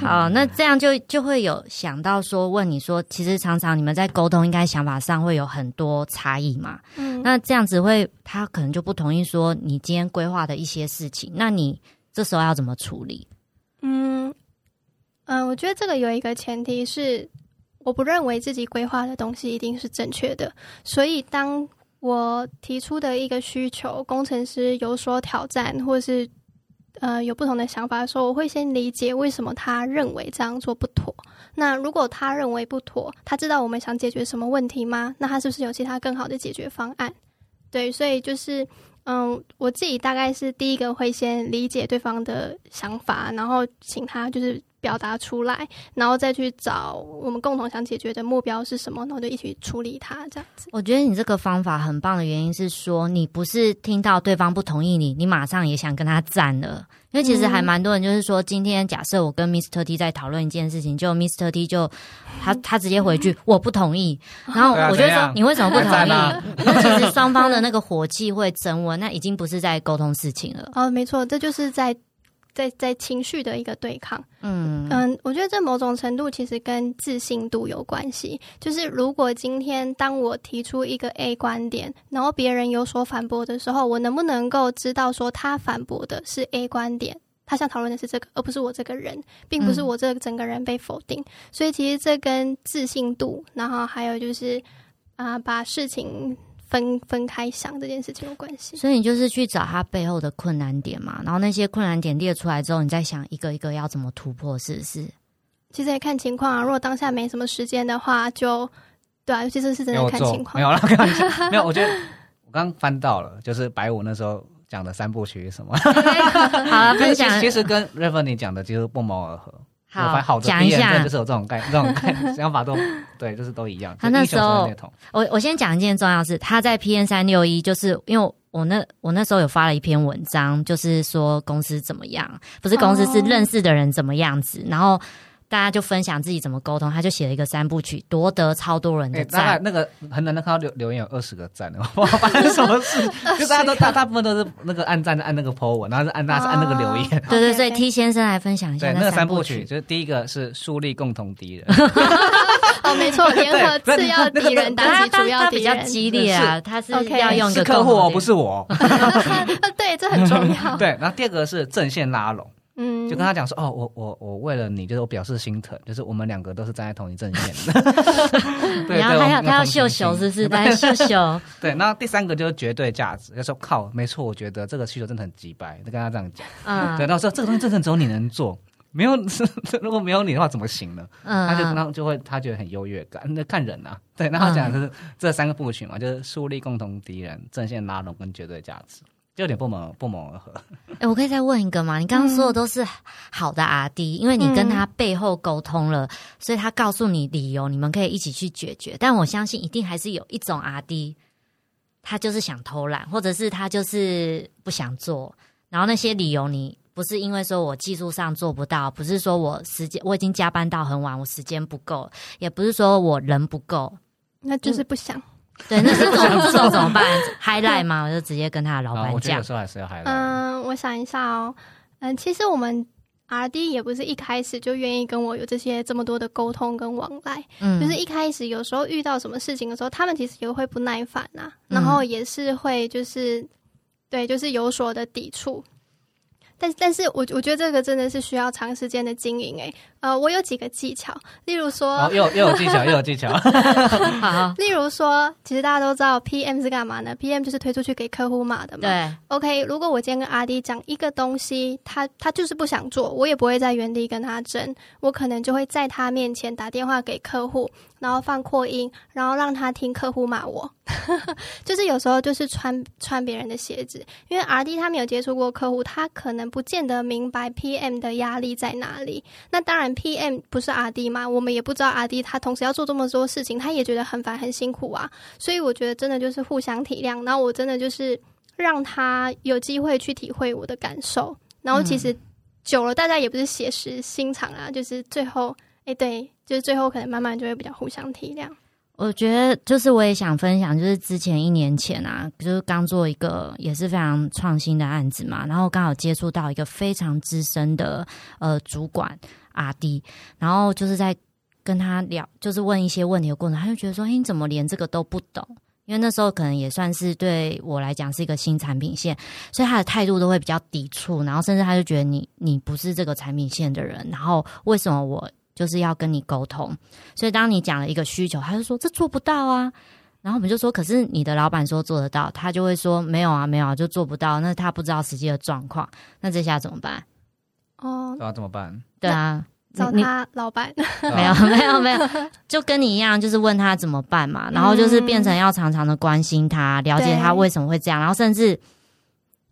好，那这样就就会有想到说，问你说，其实常常你们在沟通，应该想法上会有很多差异嘛？嗯，那这样子会，他可能就不同意说你今天规划的一些事情，那你这时候要怎么处理？嗯嗯，我觉得这个有一个前提是，我不认为自己规划的东西一定是正确的，所以当我提出的一个需求，工程师有所挑战，或是。呃，有不同的想法的时候，我会先理解为什么他认为这样做不妥。那如果他认为不妥，他知道我们想解决什么问题吗？那他是不是有其他更好的解决方案？对，所以就是，嗯，我自己大概是第一个会先理解对方的想法，然后请他就是。表达出来，然后再去找我们共同想解决的目标是什么，然后就一起处理它，这样子。我觉得你这个方法很棒的原因是说，你不是听到对方不同意你，你马上也想跟他战了。因为其实还蛮多人就是说，今天假设我跟 Mr T 在讨论一件事情，就 Mr T 就他他直接回句我不同意，然后我就说你为什么不同意？那其实双方的那个火气会升温，那已经不是在沟通事情了。哦，没错，这就是在。在在情绪的一个对抗，嗯嗯，我觉得这某种程度其实跟自信度有关系。就是如果今天当我提出一个 A 观点，然后别人有所反驳的时候，我能不能够知道说他反驳的是 A 观点，他想讨论的是这个，而不是我这个人，并不是我这整个人被否定。所以其实这跟自信度，然后还有就是啊，把事情。分分开想这件事情有关系，所以你就是去找他背后的困难点嘛，然后那些困难点列出来之后，你再想一个一个要怎么突破，是不是？其实也看情况啊，如果当下没什么时间的话，就对啊，其实是真的看情况。没有了，开玩笑，没有。我觉得我刚翻到了，就是白五那时候讲的三部曲什么，好分享。其实跟 r e v e n 讲的其实不谋而合。好，讲一下，就是有这种概 这种想法都对，就是都一样。他那时候，我我先讲一件重要事，他在 P N 三六一，就是因为我那我那时候有发了一篇文章，就是说公司怎么样，不是公司是认识的人怎么样子，然后。大家就分享自己怎么沟通，他就写了一个三部曲，夺得超多人的赞。那个很难能看到留留言有二十个赞的，发生什么事？就大家都大大部分都是那个按赞按那个 po 文，然后是按那是按那个留言。对对，对 T 先生来分享一下那个三部曲，就是第一个是树立共同敌人。哦，没错，联合 次要敌人，打击主要敌人。比较激烈啊，他是要用是客户哦，不是我。对，这很重要。对，然后第二个是正线拉拢。嗯，就跟他讲说，哦，我我我为了你，就是我表示心疼，就是我们两个都是站在同一阵线 的。然后他要他要秀秀，是不是？来秀秀。对，那第三个就是绝对价值，就说靠，没错，我觉得这个需求真的很急白，就跟他这样讲。嗯，对，然后说这个东西真正只有你能做，没有 如果没有你的话怎么行呢？嗯，他就然后就会他觉得很优越感，那看人啊。对，那他讲就是这三个部曲嘛，就是树立共同敌人、正线拉拢跟绝对价值。就有点不谋不谋而合。哎，我可以再问一个吗？你刚刚说的都是好的阿弟，因为你跟他背后沟通了，所以他告诉你理由，你们可以一起去解决。但我相信一定还是有一种阿弟，他就是想偷懒，或者是他就是不想做。然后那些理由，你不是因为说我技术上做不到，不是说我时间我已经加班到很晚，我时间不够，也不是说我人不够，那就是不想。对，那这种这种怎么办？highlight 吗？我就直接跟他的老板讲。我觉得有时候还是要 highlight。嗯，我想一下哦。嗯，其实我们 R D 也不是一开始就愿意跟我有这些这么多的沟通跟往来。嗯。就是一开始有时候遇到什么事情的时候，他们其实也会不耐烦呐，然后也是会就是对，就是有所的抵触。但但是我我觉得这个真的是需要长时间的经营诶。呃，我有几个技巧，例如说，又又有技巧，又有技巧。好，例如说，其实大家都知道，PM 是干嘛呢？PM 就是推出去给客户骂的嘛。对。OK，如果我今天跟阿迪讲一个东西，他他就是不想做，我也不会在原地跟他争，我可能就会在他面前打电话给客户，然后放扩音，然后让他听客户骂我。就是有时候就是穿穿别人的鞋子，因为 R D 他没有接触过客户，他可能不见得明白 P M 的压力在哪里。那当然 P M 不是 R D 嘛，我们也不知道 R D 他同时要做这么多事情，他也觉得很烦很辛苦啊。所以我觉得真的就是互相体谅。然后我真的就是让他有机会去体会我的感受。然后其实久了，大家也不是写实心肠啊，就是最后，哎，对，就是最后可能慢慢就会比较互相体谅。我觉得就是我也想分享，就是之前一年前啊，就是刚做一个也是非常创新的案子嘛，然后刚好接触到一个非常资深的呃主管阿 D，然后就是在跟他聊，就是问一些问题的过程，他就觉得说，哎，你怎么连这个都不懂？因为那时候可能也算是对我来讲是一个新产品线，所以他的态度都会比较抵触，然后甚至他就觉得你你不是这个产品线的人，然后为什么我就是要跟你沟通？所以当你讲了一个需求，他就说这做不到啊。然后我们就说，可是你的老板说做得到，他就会说没有啊，没有啊，就做不到。那他不知道实际的状况，那这下怎么办？哦，那怎么办？对啊，找他老板。没有，没有，没有，就跟你一样，就是问他怎么办嘛。然后就是变成要常常的关心他，了解他为什么会这样，然后甚至。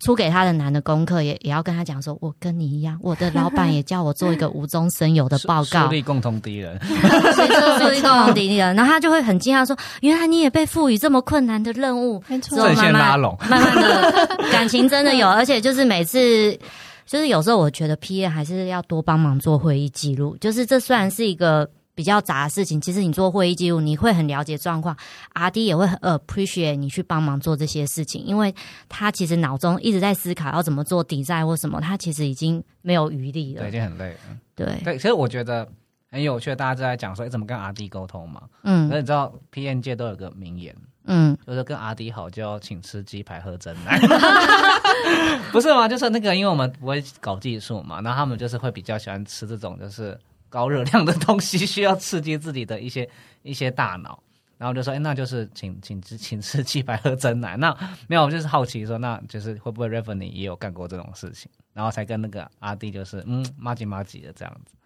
出给他的男的功课，也也要跟他讲说，我跟你一样，我的老板 也叫我做一个无中生有的报告，树立共同敌人，树立共同敌人，然后他就会很惊讶说，原来你也被赋予这么困难的任务，没错，慢慢拉拢，慢慢的感情真的有，而且就是每次，就是有时候我觉得 P A 还是要多帮忙做会议记录，就是这虽然是一个。比较杂的事情，其实你做会议记录，你会很了解状况。R D 也会很 appreciate 你去帮忙做这些事情，因为他其实脑中一直在思考要怎么做抵债或什么，他其实已经没有余力了，对，已经很累了。对对，其实我觉得很有趣，大家都在讲说怎么跟 R D 沟通嘛。嗯，那你知道 P N 界都有个名言，嗯，就是跟阿 D 好就要请吃鸡排喝真奶，不是吗？就是那个，因为我们不会搞技术嘛，然后他们就是会比较喜欢吃这种就是。高热量的东西需要刺激自己的一些 一些大脑，然后就说，哎，那就是请请吃请吃鸡排喝真奶。那没有，就是好奇说，那就是会不会 r e v e n y 也有干过这种事情，然后才跟那个阿弟就是嗯，麻吉麻吉的这样子。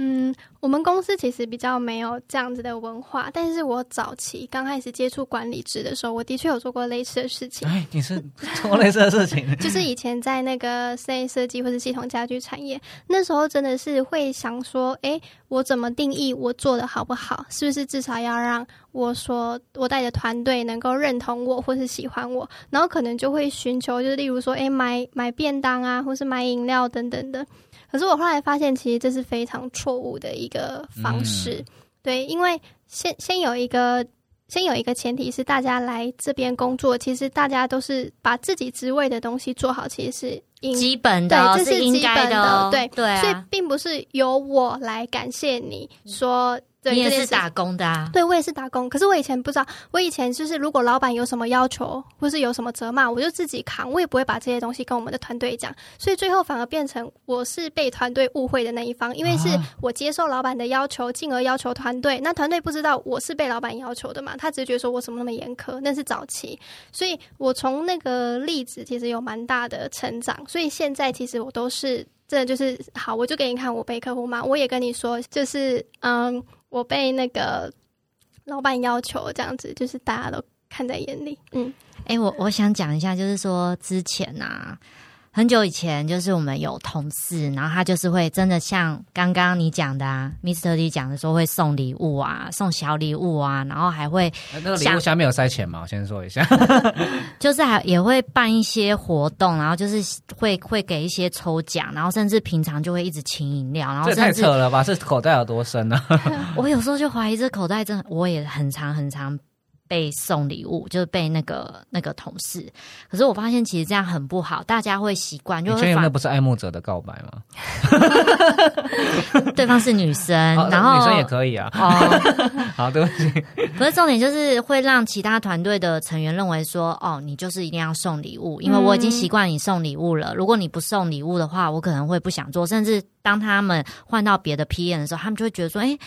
嗯，我们公司其实比较没有这样子的文化，但是我早期刚开始接触管理职的时候，我的确有做过类似的事情。哎，你是做类似的事情？就是以前在那个室内设计或者系统家居产业，那时候真的是会想说，哎，我怎么定义我做的好不好？是不是至少要让我说我带的团队能够认同我或是喜欢我？然后可能就会寻求，就是例如说，哎，买买便当啊，或是买饮料等等的。可是我后来发现，其实这是非常错误的一个方式，对，因为先先有一个先有一个前提是，大家来这边工作，其实大家都是把自己职位的东西做好，其实是基本的，对，这是基本的，对对，所以并不是由我来感谢你说。你也是打工的啊？对，我也是打工。可是我以前不知道，我以前就是如果老板有什么要求，或是有什么责骂，我就自己扛，我也不会把这些东西跟我们的团队讲。所以最后反而变成我是被团队误会的那一方，因为是我接受老板的要求，进而要求团队。那团队不知道我是被老板要求的嘛？他只是觉得说我怎么那么严苛？那是早期，所以我从那个例子其实有蛮大的成长。所以现在其实我都是，这就是好，我就给你看我被客户骂，我也跟你说，就是嗯。我被那个老板要求这样子，就是大家都看在眼里。嗯，哎，我我想讲一下，就是说之前啊。很久以前，就是我们有同事，然后他就是会真的像刚刚你讲的啊，Mr. D 讲的说会送礼物啊，送小礼物啊，然后还会那个礼物下面有塞钱吗？我先说一下，就是还也会办一些活动，然后就是会会给一些抽奖，然后甚至平常就会一直请饮料，然后这太扯了吧？这口袋有多深呢？我有时候就怀疑这口袋真的，我也很长很长。被送礼物就是被那个那个同事，可是我发现其实这样很不好，大家会习惯。就那不是爱慕者的告白吗？对方是女生，然后女生也可以啊。哦，好，对不起。不是重点，就是会让其他团队的成员认为说，哦，你就是一定要送礼物，因为我已经习惯你送礼物了。如果你不送礼物的话，我可能会不想做。甚至当他们换到别的 PM 的时候，他们就会觉得说，哎。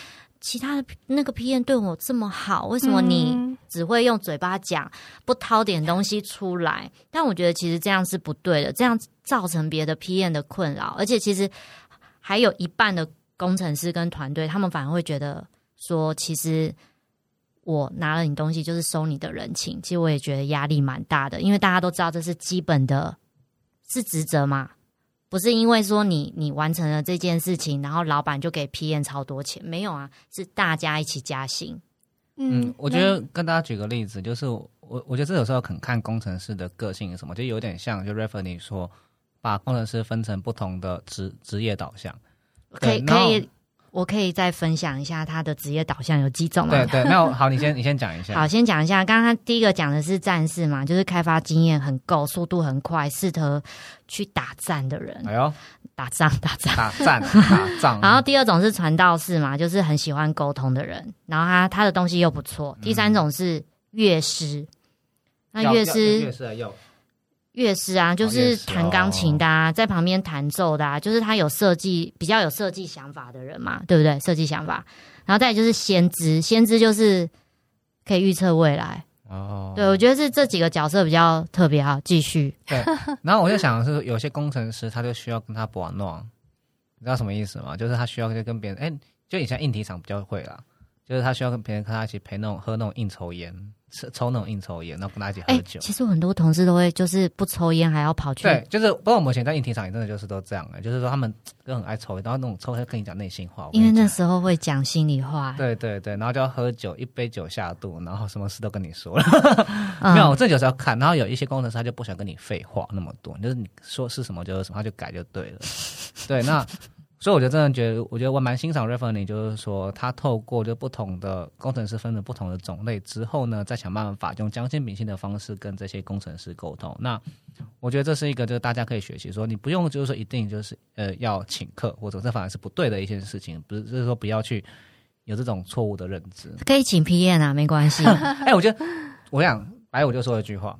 其他的那个 P N 对我这么好，为什么你只会用嘴巴讲，不掏点东西出来？但我觉得其实这样是不对的，这样造成别的 P N 的困扰，而且其实还有一半的工程师跟团队，他们反而会觉得说，其实我拿了你东西就是收你的人情。其实我也觉得压力蛮大的，因为大家都知道这是基本的，是职责嘛。不是因为说你你完成了这件事情，然后老板就给 PM 超多钱，没有啊，是大家一起加薪。嗯，我觉得跟大家举个例子，就是我我觉得这有时候很看工程师的个性什么，就有点像就 Referee 说，把工程师分成不同的职职业导向，可以可以我可以再分享一下他的职业导向有几种吗？对对，那好，你先你先讲一下。好，先讲一下，刚刚第一个讲的是战士嘛，就是开发经验很够、速度很快、适合去打战的人。哎呦，打仗打仗打仗 打仗。然后第二种是传道士嘛，就是很喜欢沟通的人，然后他他的东西又不错。第三种是乐师，那乐师乐师又。乐师啊，就是弹钢琴的，啊，在旁边弹奏的，啊，就是他有设计比较有设计想法的人嘛，对不对？设计想法，然后再就是先知，先知就是可以预测未来。哦，对，我觉得是这几个角色比较特别哈。继续，对。然后我就想的是，有些工程师他就需要跟他玩弄，你知道什么意思吗？就是他需要就跟别人，哎，就以前硬体厂比较会啦，就是他需要跟别人跟他一起陪那种喝那种应酬烟。抽抽那种硬抽烟，然后跟他一起喝酒。其实很多同事都会，就是不抽烟还要跑去。对，就是包括我们以前在硬体厂也真的就是都这样的，就是说他们都很爱抽烟，然后那种抽烟跟你讲内心话。因为那时候会讲心里话。对对对，然后就要喝酒，一杯酒下肚，然后什么事都跟你说了。没有，这就是要看。然后有一些工程师他就不想跟你废话那么多，就是你说是什么就是什么，他就改就对了。对，那。所以我就真的觉得，我觉得我蛮欣赏 r e f e r n 就是说他透过就不同的工程师分成不同的种类之后呢，再想办法用将心比心的方式跟这些工程师沟通。那我觉得这是一个就是大家可以学习，说你不用就是说一定就是呃要请客，或者这反而是不对的一件事情，不是就是说不要去有这种错误的认知。可以请 PM 啊，没关系。哎，我觉得我想白我就说一句话。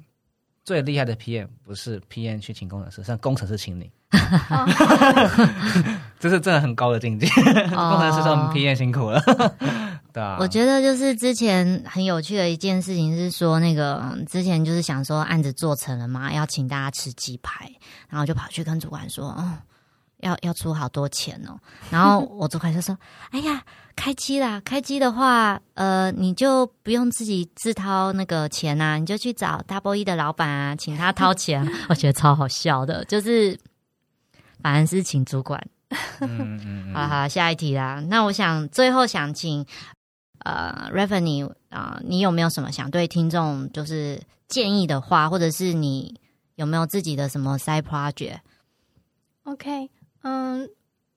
最厉害的 PM 不是 PM 去请工程师，是工程师请你，这是真的很高的境界。工程师说我们 PM 辛苦了，对啊。我觉得就是之前很有趣的一件事情是说，那个之前就是想说案子做成了嘛，要请大家吃鸡排，然后就跑去跟主管说，哦。要要出好多钱哦，然后我主管就说：“ 哎呀，开机啦！开机的话，呃，你就不用自己自掏那个钱啊，你就去找 Double E 的老板啊，请他掏钱。”我觉得超好笑的，就是反而是请主管。嗯嗯。好好，下一题啦。那我想最后想请呃 Revenue 啊，你有没有什么想对听众就是建议的话，或者是你有没有自己的什么 Side Project？OK。嗯，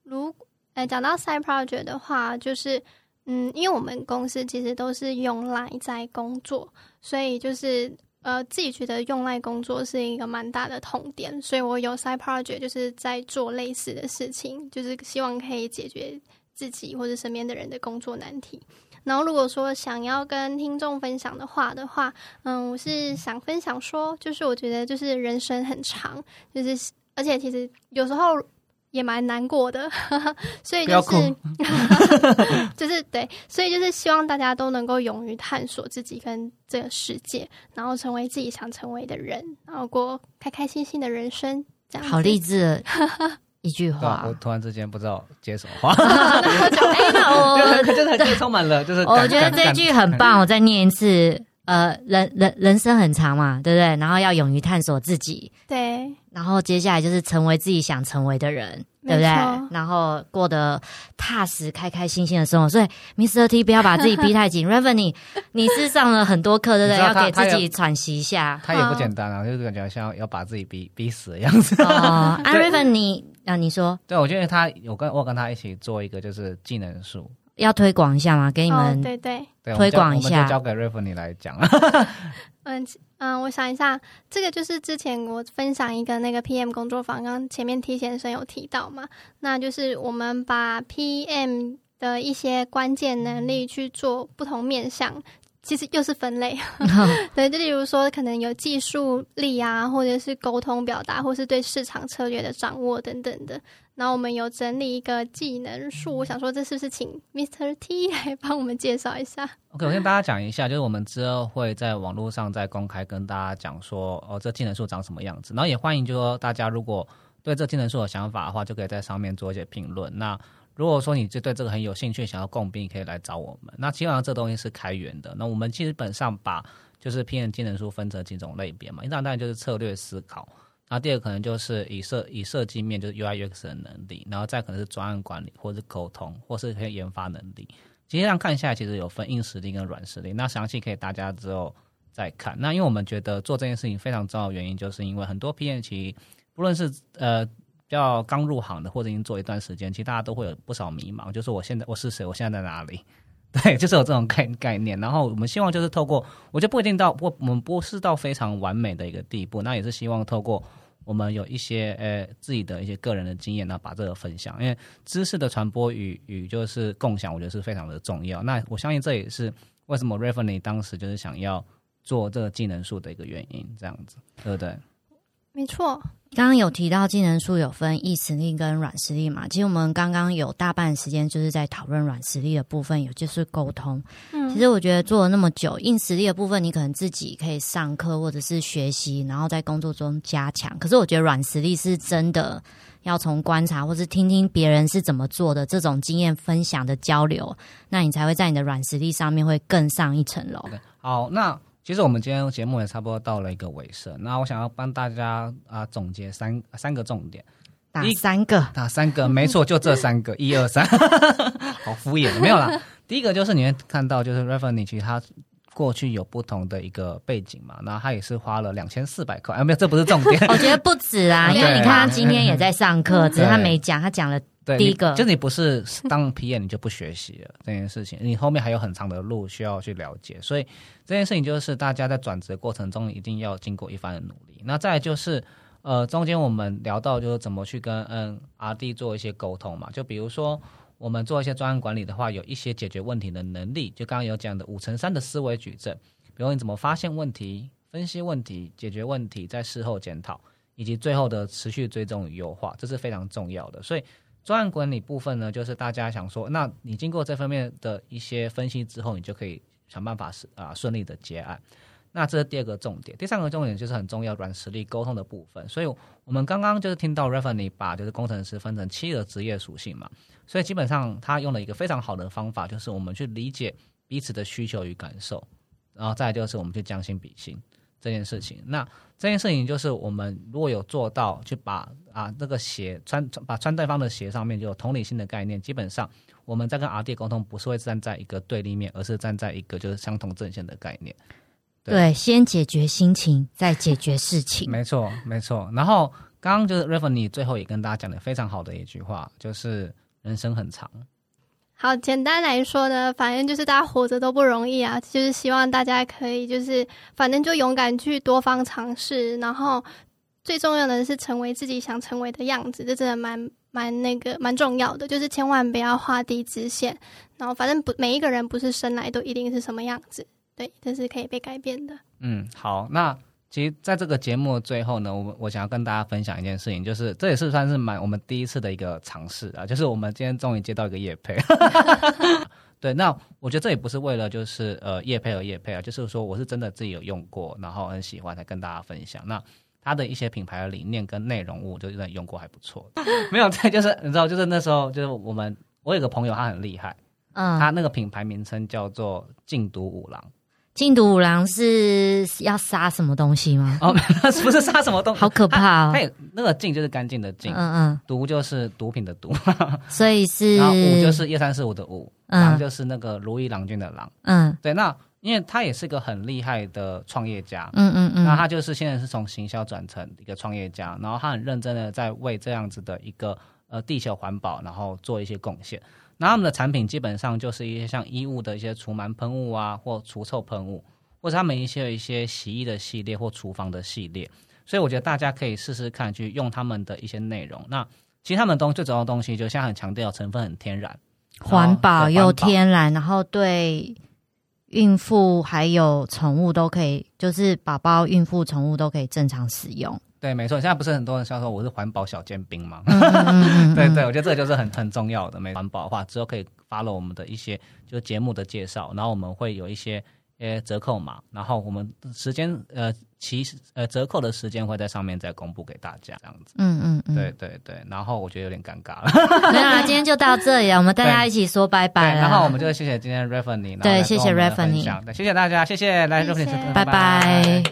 如哎讲到 side project 的话，就是嗯，因为我们公司其实都是用来在工作，所以就是呃自己觉得用来工作是一个蛮大的痛点，所以我有 side project 就是在做类似的事情，就是希望可以解决自己或者身边的人的工作难题。然后如果说想要跟听众分享的话的话，嗯，我是想分享说，就是我觉得就是人生很长，就是而且其实有时候。也蛮难过的，所以 就是，就是对，所以就是希望大家都能够勇于探索自己跟这个世界，然后成为自己想成为的人，然后过开开心心的人生。这样好励志 一句话。我突然之间不知道接什么话。哎，那我真的充满了，就是我觉得这句很棒，我再念一次。呃，人人人生很长嘛，对不对？然后要勇于探索自己，对。然后接下来就是成为自己想成为的人，对不对？然后过得踏实、开开心心的生活。所以，Mr. T 不要把自己逼太紧。Revenue，你是上了很多课，对不对？要给自己喘息一下。他也不简单啊，就是感觉像要把自己逼逼死的样子。哦，Revenue，你啊，你说？对，我觉得他我跟我跟他一起做一个就是技能树。要推广一下吗？给你们对对推广一下，交给 e v e n 来讲 嗯嗯，我想一下，这个就是之前我分享一个那个 PM 工作坊，刚前面 T 先生有提到嘛，那就是我们把 PM 的一些关键能力去做不同面向。其实又是分类，对，就例如说，可能有技术力啊，或者是沟通表达，或是对市场策略的掌握等等的。然后我们有整理一个技能树，我想说，这是不是请 Mr. T 来帮我们介绍一下？OK，我跟大家讲一下，就是我们之后会在网络上再公开跟大家讲说，哦，这技能树长什么样子。然后也欢迎，就说大家如果对这技能树有想法的话，就可以在上面做一些评论。那如果说你就对这个很有兴趣，想要共兵，可以来找我们。那基本上这东西是开源的。那我们基本上把就是 PM 技能书分成几种类别嘛。一当然就是策略思考，然后第二个可能就是以设以设计面就是 UIUX 的能力，然后再可能是专案管理或者是沟通，或是可以研发能力。实际上看下来，其实有分硬实力跟软实力。那详细可以大家之后再看。那因为我们觉得做这件事情非常重要的原因，就是因为很多 PM 其不论是呃。较刚入行的或者已经做一段时间，其实大家都会有不少迷茫，就是我现在我是谁，我现在在哪里？对，就是有这种概概念。然后我们希望就是透过，我觉得不一定到不，我们不是到非常完美的一个地步，那也是希望透过我们有一些呃自己的一些个人的经验呢，把这个分享。因为知识的传播与与就是共享，我觉得是非常的重要。那我相信这也是为什么 r e f e n y 当时就是想要做这个技能树的一个原因，这样子，对不对？没错。刚刚有提到技能树有分硬实力跟软实力嘛？其实我们刚刚有大半时间就是在讨论软实力的部分，有就是沟通。嗯，其实我觉得做了那么久，硬实力的部分你可能自己可以上课或者是学习，然后在工作中加强。可是我觉得软实力是真的要从观察或是听听别人是怎么做的这种经验分享的交流，那你才会在你的软实力上面会更上一层楼。好，那。其实我们今天节目也差不多到了一个尾声，那我想要帮大家啊总结三三个重点，打三个，打三个，没错，就这三个，一二三，好敷衍，没有啦。第一个就是你会看到，就是 r e v e n e 其实他过去有不同的一个背景嘛，那他也是花了两千四百块，啊，没有，这不是重点，我觉得不止啊，因为你看他今天也在上课，只是他没讲，他讲了。第一个，就你不是当 PM 你就不学习了这件事情，你后面还有很长的路需要去了解，所以这件事情就是大家在转职过程中一定要经过一番的努力。那再就是，呃，中间我们聊到就是怎么去跟嗯 RD 做一些沟通嘛，就比如说我们做一些专案管理的话，有一些解决问题的能力，就刚刚有讲的五乘三的思维矩阵，比如你怎么发现问题、分析问题、解决问题，在事后检讨，以及最后的持续追踪与优化，这是非常重要的，所以。专案管理部分呢，就是大家想说，那你经过这方面的一些分析之后，你就可以想办法是啊顺利的结案。那这是第二个重点，第三个重点就是很重要软实力沟通的部分。所以我们刚刚就是听到 r e v e n y 把就是工程师分成七个职业属性嘛，所以基本上他用了一个非常好的方法，就是我们去理解彼此的需求与感受，然后再就是我们去将心比心。这件事情，那这件事情就是我们如果有做到，去把啊那个鞋穿把穿对方的鞋上面就有同理心的概念，基本上我们在跟 R D 沟通不是会站在一个对立面，而是站在一个就是相同阵线的概念。对，先解决心情，再解决事情。没错，没错。然后刚刚就是 r e v e n y 最后也跟大家讲的非常好的一句话，就是人生很长。好，简单来说呢，反正就是大家活着都不容易啊，就是希望大家可以就是，反正就勇敢去多方尝试，然后最重要的是成为自己想成为的样子，这真的蛮蛮那个蛮重要的，就是千万不要画地直线，然后反正不每一个人不是生来都一定是什么样子，对，这是可以被改变的。嗯，好，那。其实，在这个节目的最后呢，我们我想要跟大家分享一件事情，就是这也是算是蛮我们第一次的一个尝试啊，就是我们今天终于接到一个叶配。对，那我觉得这也不是为了就是呃叶配而叶配啊，就是说我是真的自己有用过，然后很喜欢才跟大家分享。那他的一些品牌的理念跟内容，我就真的用过还不错。没有，对就是你知道，就是那时候就是我们我有个朋友他很厉害，嗯，他那个品牌名称叫做禁毒五郎。禁毒五郎是要杀什么东西吗？哦，不是杀什么东西，好可怕哦！它那个禁就是干净的禁，嗯嗯，毒就是毒品的毒，所以是，然后五就是一三四五的五，郎就是那个如意郎君的郎，嗯，对，那因为他也是个很厉害的创业家，嗯嗯嗯，那他就是现在是从行销转成一个创业家，然后他很认真的在为这样子的一个呃地球环保，然后做一些贡献。那他们的产品基本上就是一些像衣物的一些除螨喷雾啊，或除臭喷雾，或者他们一些一些洗衣的系列或厨房的系列。所以我觉得大家可以试试看去用他们的一些内容。那其实他们东最主要的东西，就现在很强调成分很天然，环保又天然，然后对孕妇还有宠物都可以，就是宝宝、孕妇、宠物都可以正常使用。对，没错，现在不是很多人销售我是环保小尖兵吗？对对，我觉得这个就是很很重要的。没环保的话，之后可以发了我们的一些就节目的介绍，然后我们会有一些呃折扣码，然后我们时间呃其呃折扣的时间会在上面再公布给大家，这样子。嗯嗯嗯，对对对。然后我觉得有点尴尬了。没有啦，今天就到这里，我们大家一起说拜拜然后我们就谢谢今天 r e f e n y 对，谢谢 r e f e n y 对，谢谢大家，谢谢来 r e f e n y 拜拜。